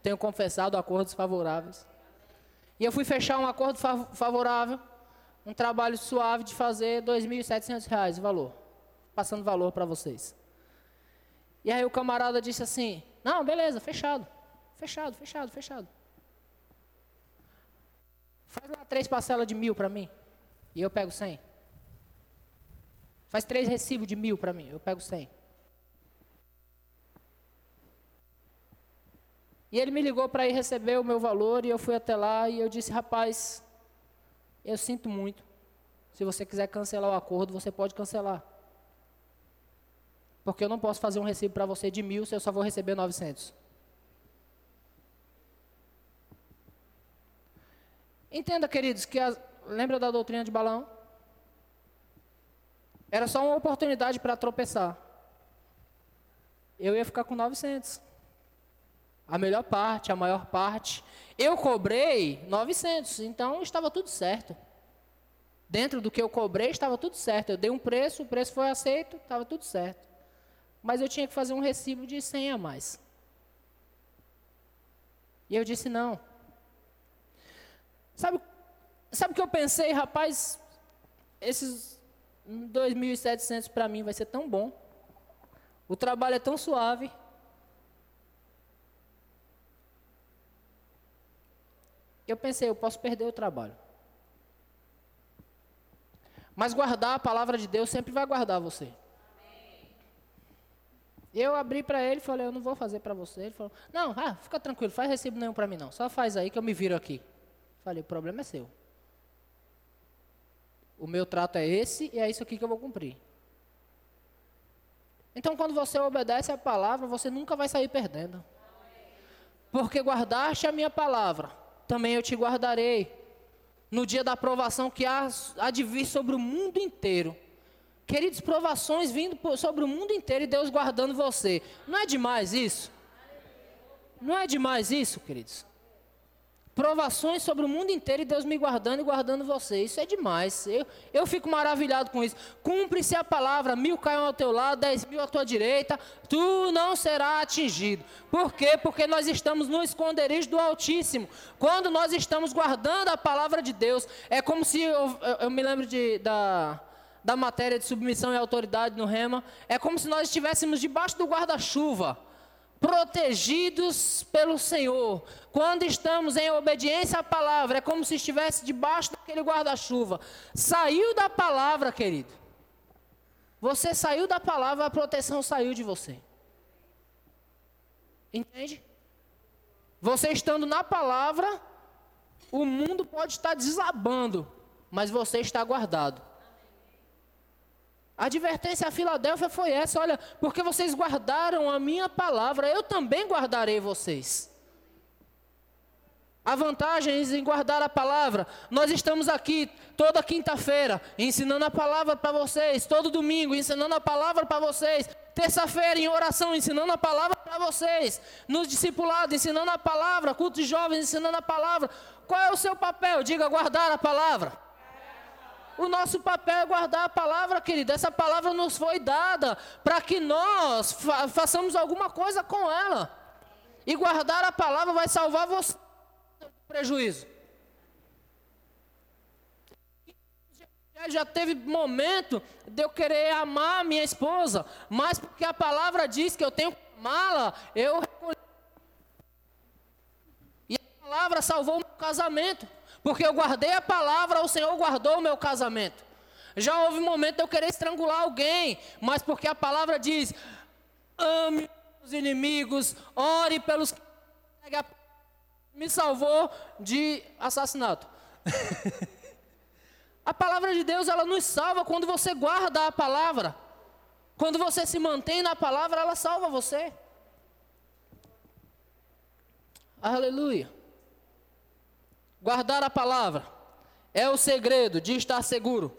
Tenho confessado acordos favoráveis. E eu fui fechar um acordo favorável, um trabalho suave de fazer R$ 2.700 o valor. Passando valor para vocês. E aí o camarada disse assim: Não, beleza, fechado. Fechado, fechado, fechado. Faz lá três parcelas de mil para mim. E eu pego 100. Faz três recibos de mil para mim, eu pego 100. E ele me ligou para ir receber o meu valor e eu fui até lá e eu disse, rapaz, eu sinto muito. Se você quiser cancelar o acordo, você pode cancelar. Porque eu não posso fazer um recibo para você de mil se eu só vou receber 900. Entenda, queridos, que as, lembra da doutrina de Balaão? Era só uma oportunidade para tropeçar. Eu ia ficar com 900. A melhor parte, a maior parte. Eu cobrei 900, então estava tudo certo. Dentro do que eu cobrei, estava tudo certo. Eu dei um preço, o preço foi aceito, estava tudo certo. Mas eu tinha que fazer um recibo de 100 a mais. E eu disse não. Sabe Sabe o que eu pensei, rapaz? Esses 2.700 para mim vai ser tão bom. O trabalho é tão suave. Eu pensei, eu posso perder o trabalho. Mas guardar a palavra de Deus sempre vai guardar você. Eu abri para ele e falei, eu não vou fazer para você. Ele falou, não, ah, fica tranquilo, faz recibo nenhum para mim não. Só faz aí que eu me viro aqui. Falei, o problema é seu. O meu trato é esse e é isso aqui que eu vou cumprir. Então, quando você obedece a palavra, você nunca vai sair perdendo. Porque guardaste a minha palavra, também eu te guardarei. No dia da aprovação que há, há de vir sobre o mundo inteiro. Queridos, provações vindo sobre o mundo inteiro e Deus guardando você. Não é demais isso? Não é demais isso, queridos? Provações sobre o mundo inteiro e Deus me guardando e guardando você. Isso é demais. Eu, eu fico maravilhado com isso. Cumpre-se a palavra: mil caiam ao teu lado, dez mil à tua direita, tu não serás atingido. Por quê? Porque nós estamos no esconderijo do Altíssimo. Quando nós estamos guardando a palavra de Deus, é como se. Eu, eu, eu me lembro de, da, da matéria de submissão e autoridade no Rema. É como se nós estivéssemos debaixo do guarda-chuva protegidos pelo Senhor. Quando estamos em obediência à palavra, é como se estivesse debaixo daquele guarda-chuva. Saiu da palavra, querido. Você saiu da palavra, a proteção saiu de você. Entende? Você estando na palavra, o mundo pode estar desabando, mas você está guardado. A advertência a Filadélfia foi essa: olha, porque vocês guardaram a minha palavra, eu também guardarei vocês. Há vantagens em guardar a palavra. Nós estamos aqui toda quinta-feira ensinando a palavra para vocês, todo domingo ensinando a palavra para vocês, terça-feira em oração ensinando a palavra para vocês, nos discipulados ensinando a palavra, culto de jovens ensinando a palavra. Qual é o seu papel? Diga guardar a palavra. O nosso papel é guardar a palavra, querido. Essa palavra nos foi dada para que nós fa façamos alguma coisa com ela. E guardar a palavra vai salvar você do prejuízo. Já teve momento de eu querer amar minha esposa, mas porque a palavra diz que eu tenho que amá-la, eu recolhi. Palavra salvou o meu casamento. Porque eu guardei a palavra, o Senhor guardou o meu casamento. Já houve um momento de eu querer estrangular alguém, mas porque a palavra diz: ame os inimigos, ore pelos que me salvou de assassinato. a palavra de Deus, ela nos salva quando você guarda a palavra. Quando você se mantém na palavra, ela salva você. Aleluia. Guardar a palavra é o segredo de estar seguro.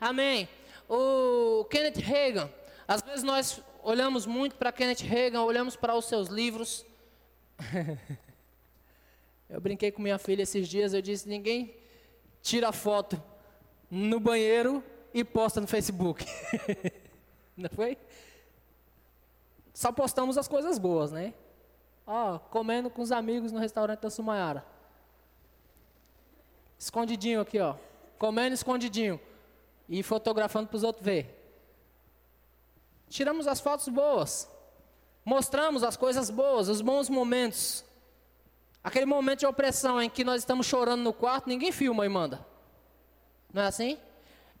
Amém. O Kenneth Reagan, às vezes nós olhamos muito para Kenneth Reagan, olhamos para os seus livros. eu brinquei com minha filha esses dias, eu disse: ninguém tira foto no banheiro e posta no Facebook. Não foi? Só postamos as coisas boas, né? Ó, comendo com os amigos no restaurante da Sumayara. Escondidinho aqui, ó. Comendo escondidinho. E fotografando para os outros ver. Tiramos as fotos boas. Mostramos as coisas boas, os bons momentos. Aquele momento de opressão em que nós estamos chorando no quarto, ninguém filma e manda. Não é assim?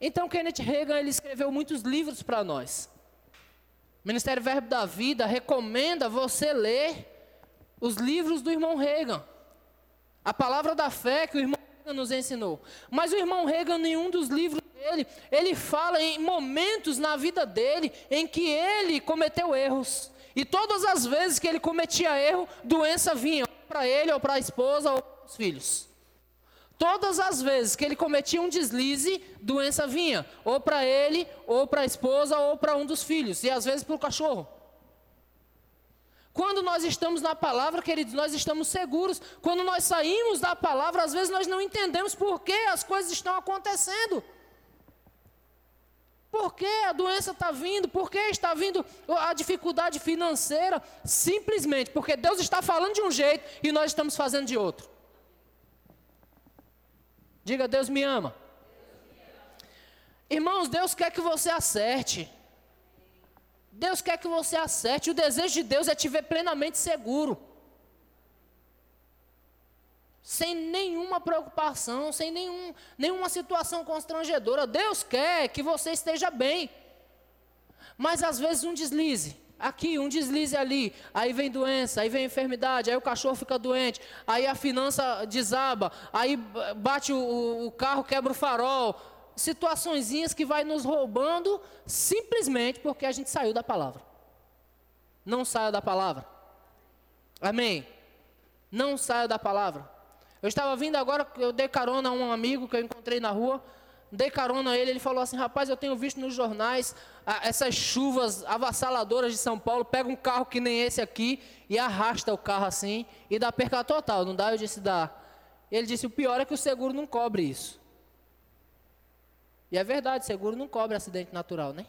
Então Kenneth Reagan ele escreveu muitos livros para nós. O Ministério Verbo da Vida recomenda você ler os livros do irmão Reagan. A palavra da fé que o irmão nos ensinou. Mas o irmão Reagan, em um dos livros dele, ele fala em momentos na vida dele em que ele cometeu erros. E todas as vezes que ele cometia erro, doença vinha para ele, ou para a esposa, ou para os filhos. Todas as vezes que ele cometia um deslize, doença vinha, ou para ele, ou para a esposa, ou para um dos filhos, e às vezes para o cachorro. Quando nós estamos na palavra, queridos, nós estamos seguros. Quando nós saímos da palavra, às vezes nós não entendemos por que as coisas estão acontecendo. Por que a doença está vindo? Por que está vindo a dificuldade financeira? Simplesmente porque Deus está falando de um jeito e nós estamos fazendo de outro. Diga, Deus me ama. Irmãos, Deus quer que você acerte. Deus quer que você acerte. O desejo de Deus é te ver plenamente seguro. Sem nenhuma preocupação, sem nenhum, nenhuma situação constrangedora. Deus quer que você esteja bem. Mas às vezes um deslize. aqui, um deslize ali, aí vem doença, aí vem enfermidade, aí o cachorro fica doente, aí a finança desaba, aí bate o, o carro, quebra o farol. Situaçõezinhas que vai nos roubando simplesmente porque a gente saiu da palavra. Não saia da palavra. Amém. Não saia da palavra. Eu estava vindo agora, eu dei carona a um amigo que eu encontrei na rua dei carona a ele, ele falou assim: rapaz, eu tenho visto nos jornais ah, essas chuvas avassaladoras de São Paulo. Pega um carro que nem esse aqui e arrasta o carro assim e dá perca total. Não dá? Eu disse: dá. Ele disse: o pior é que o seguro não cobre isso. E é verdade, seguro não cobre acidente natural, né?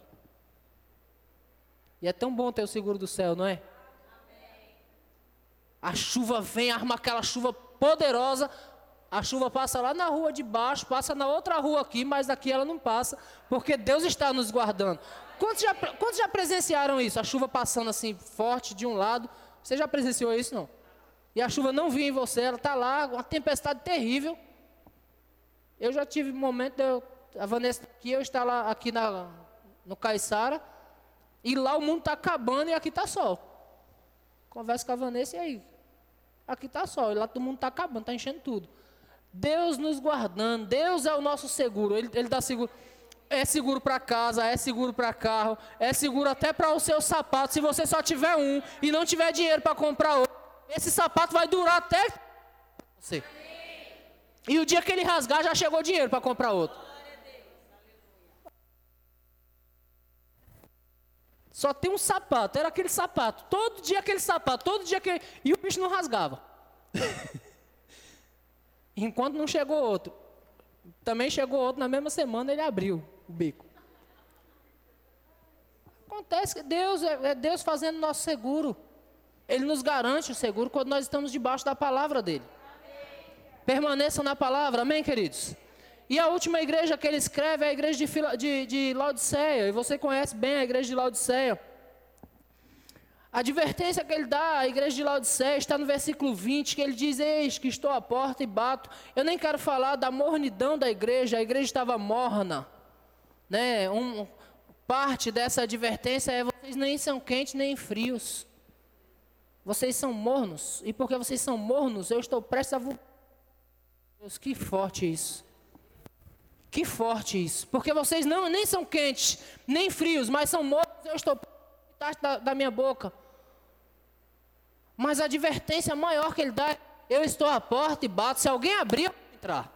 E é tão bom ter o seguro do céu, não é? A chuva vem, arma aquela chuva poderosa, a chuva passa lá na rua de baixo, passa na outra rua aqui, mas daqui ela não passa, porque Deus está nos guardando. Quantos já, quantos já presenciaram isso? A chuva passando assim forte de um lado. Você já presenciou isso não? E a chuva não vinha em você, ela está lá, uma tempestade terrível. Eu já tive um momento, eu, a Vanessa aqui, eu estar lá aqui na, no Caiçara, e lá o mundo está acabando e aqui está sol. Conversa com a Vanessa e aí. Aqui está sol, e lá todo mundo está acabando, está enchendo tudo. Deus nos guardando, Deus é o nosso seguro, Ele, ele dá seguro. É seguro para casa, é seguro para carro, é seguro até para o seu sapato. Se você só tiver um e não tiver dinheiro para comprar outro, esse sapato vai durar até você. E o dia que ele rasgar, já chegou dinheiro para comprar outro. Só tem um sapato, era aquele sapato. Todo dia aquele sapato, todo dia aquele. E o bicho não rasgava. Enquanto não chegou outro. Também chegou outro na mesma semana, ele abriu o bico. Acontece que Deus é, é Deus fazendo nosso seguro. Ele nos garante o seguro quando nós estamos debaixo da palavra dele. Permaneçam na palavra, amém, queridos? E a última igreja que ele escreve é a igreja de, de, de Laodiceia. E você conhece bem a igreja de Laodiceia. A advertência que ele dá à igreja de Laodiceia está no versículo 20, que ele diz: Eis que estou à porta e bato. Eu nem quero falar da mornidão da igreja, a igreja estava morna. Né? Um, parte dessa advertência é: vocês nem são quentes nem frios. Vocês são mornos. E porque vocês são mornos, eu estou prestes a. Deus, que forte isso. Que forte isso. Porque vocês não, nem são quentes, nem frios, mas são mornos, eu estou da, da minha boca. Mas a advertência maior que ele dá é: eu estou à porta e bato. Se alguém abrir, eu vou entrar.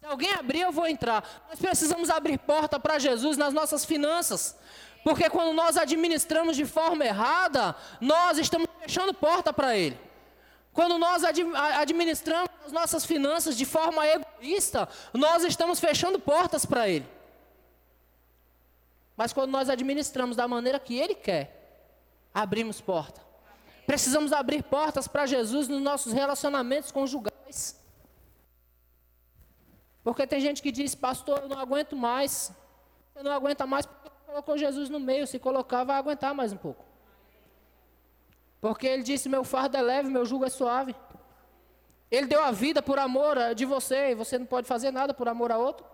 Se alguém abrir, eu vou entrar. Nós precisamos abrir porta para Jesus nas nossas finanças. Porque quando nós administramos de forma errada, nós estamos fechando porta para Ele. Quando nós administramos as nossas finanças de forma egoísta, nós estamos fechando portas para Ele. Mas quando nós administramos da maneira que Ele quer, abrimos porta. Precisamos abrir portas para Jesus nos nossos relacionamentos conjugais. Porque tem gente que diz, pastor, eu não aguento mais. Você não aguenta mais porque colocou Jesus no meio. Se colocar, vai aguentar mais um pouco. Porque ele disse: Meu fardo é leve, meu jugo é suave. Ele deu a vida por amor de você e você não pode fazer nada por amor a outro.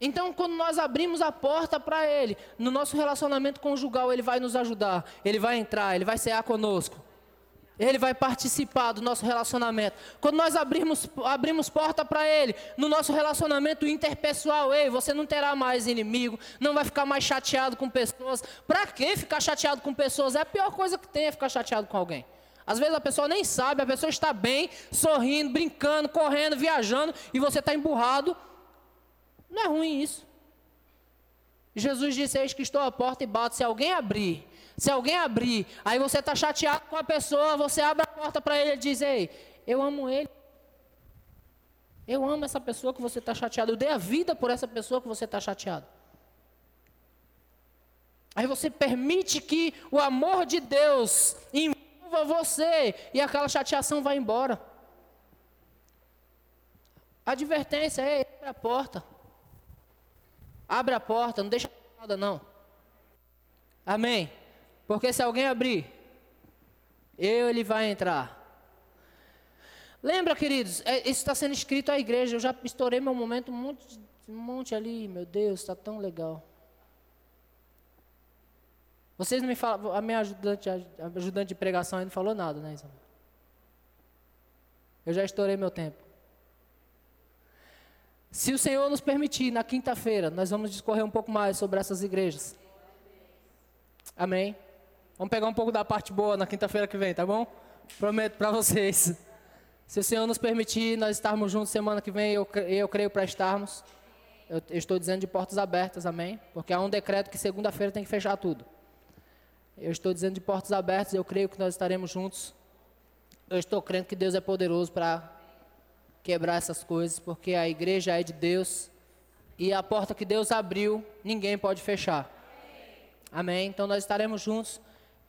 Então, quando nós abrimos a porta para Ele, no nosso relacionamento conjugal, Ele vai nos ajudar, Ele vai entrar, Ele vai cear conosco. Ele vai participar do nosso relacionamento. Quando nós abrimos, abrimos porta para Ele, no nosso relacionamento interpessoal, ei, você não terá mais inimigo, não vai ficar mais chateado com pessoas. Para que ficar chateado com pessoas? É a pior coisa que tem é ficar chateado com alguém. Às vezes a pessoa nem sabe, a pessoa está bem, sorrindo, brincando, correndo, viajando, e você está emburrado não é ruim isso. Jesus disse: Eis que estou à porta e bato. Se alguém abrir, se alguém abrir, aí você está chateado com a pessoa, você abre a porta para ele e diz: Ei, eu amo ele. Eu amo essa pessoa que você está chateado. Eu dei a vida por essa pessoa que você está chateado. Aí você permite que o amor de Deus envolva você e aquela chateação vai embora. Advertência é abre a porta. Abre a porta, não deixa nada não. Amém? Porque se alguém abrir, eu ele vai entrar. Lembra, queridos, é, isso está sendo escrito à igreja. Eu já estourei meu momento, um monte, um monte ali, meu Deus, está tão legal. Vocês não me falam, a minha ajudante, ajudante de pregação aí não falou nada, né, Isabel? Eu já estourei meu tempo. Se o Senhor nos permitir, na quinta-feira, nós vamos discorrer um pouco mais sobre essas igrejas. Amém? Vamos pegar um pouco da parte boa na quinta-feira que vem, tá bom? Prometo para vocês. Se o Senhor nos permitir, nós estarmos juntos semana que vem, eu, eu creio para estarmos. Eu, eu estou dizendo de portas abertas, amém? Porque há um decreto que segunda-feira tem que fechar tudo. Eu estou dizendo de portas abertas, eu creio que nós estaremos juntos. Eu estou crendo que Deus é poderoso para quebrar essas coisas, porque a igreja é de Deus e a porta que Deus abriu, ninguém pode fechar. Amém? Então nós estaremos juntos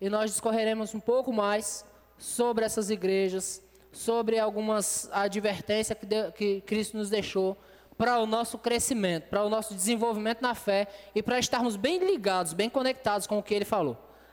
e nós discorreremos um pouco mais sobre essas igrejas, sobre algumas advertências que, de, que Cristo nos deixou para o nosso crescimento, para o nosso desenvolvimento na fé e para estarmos bem ligados, bem conectados com o que Ele falou.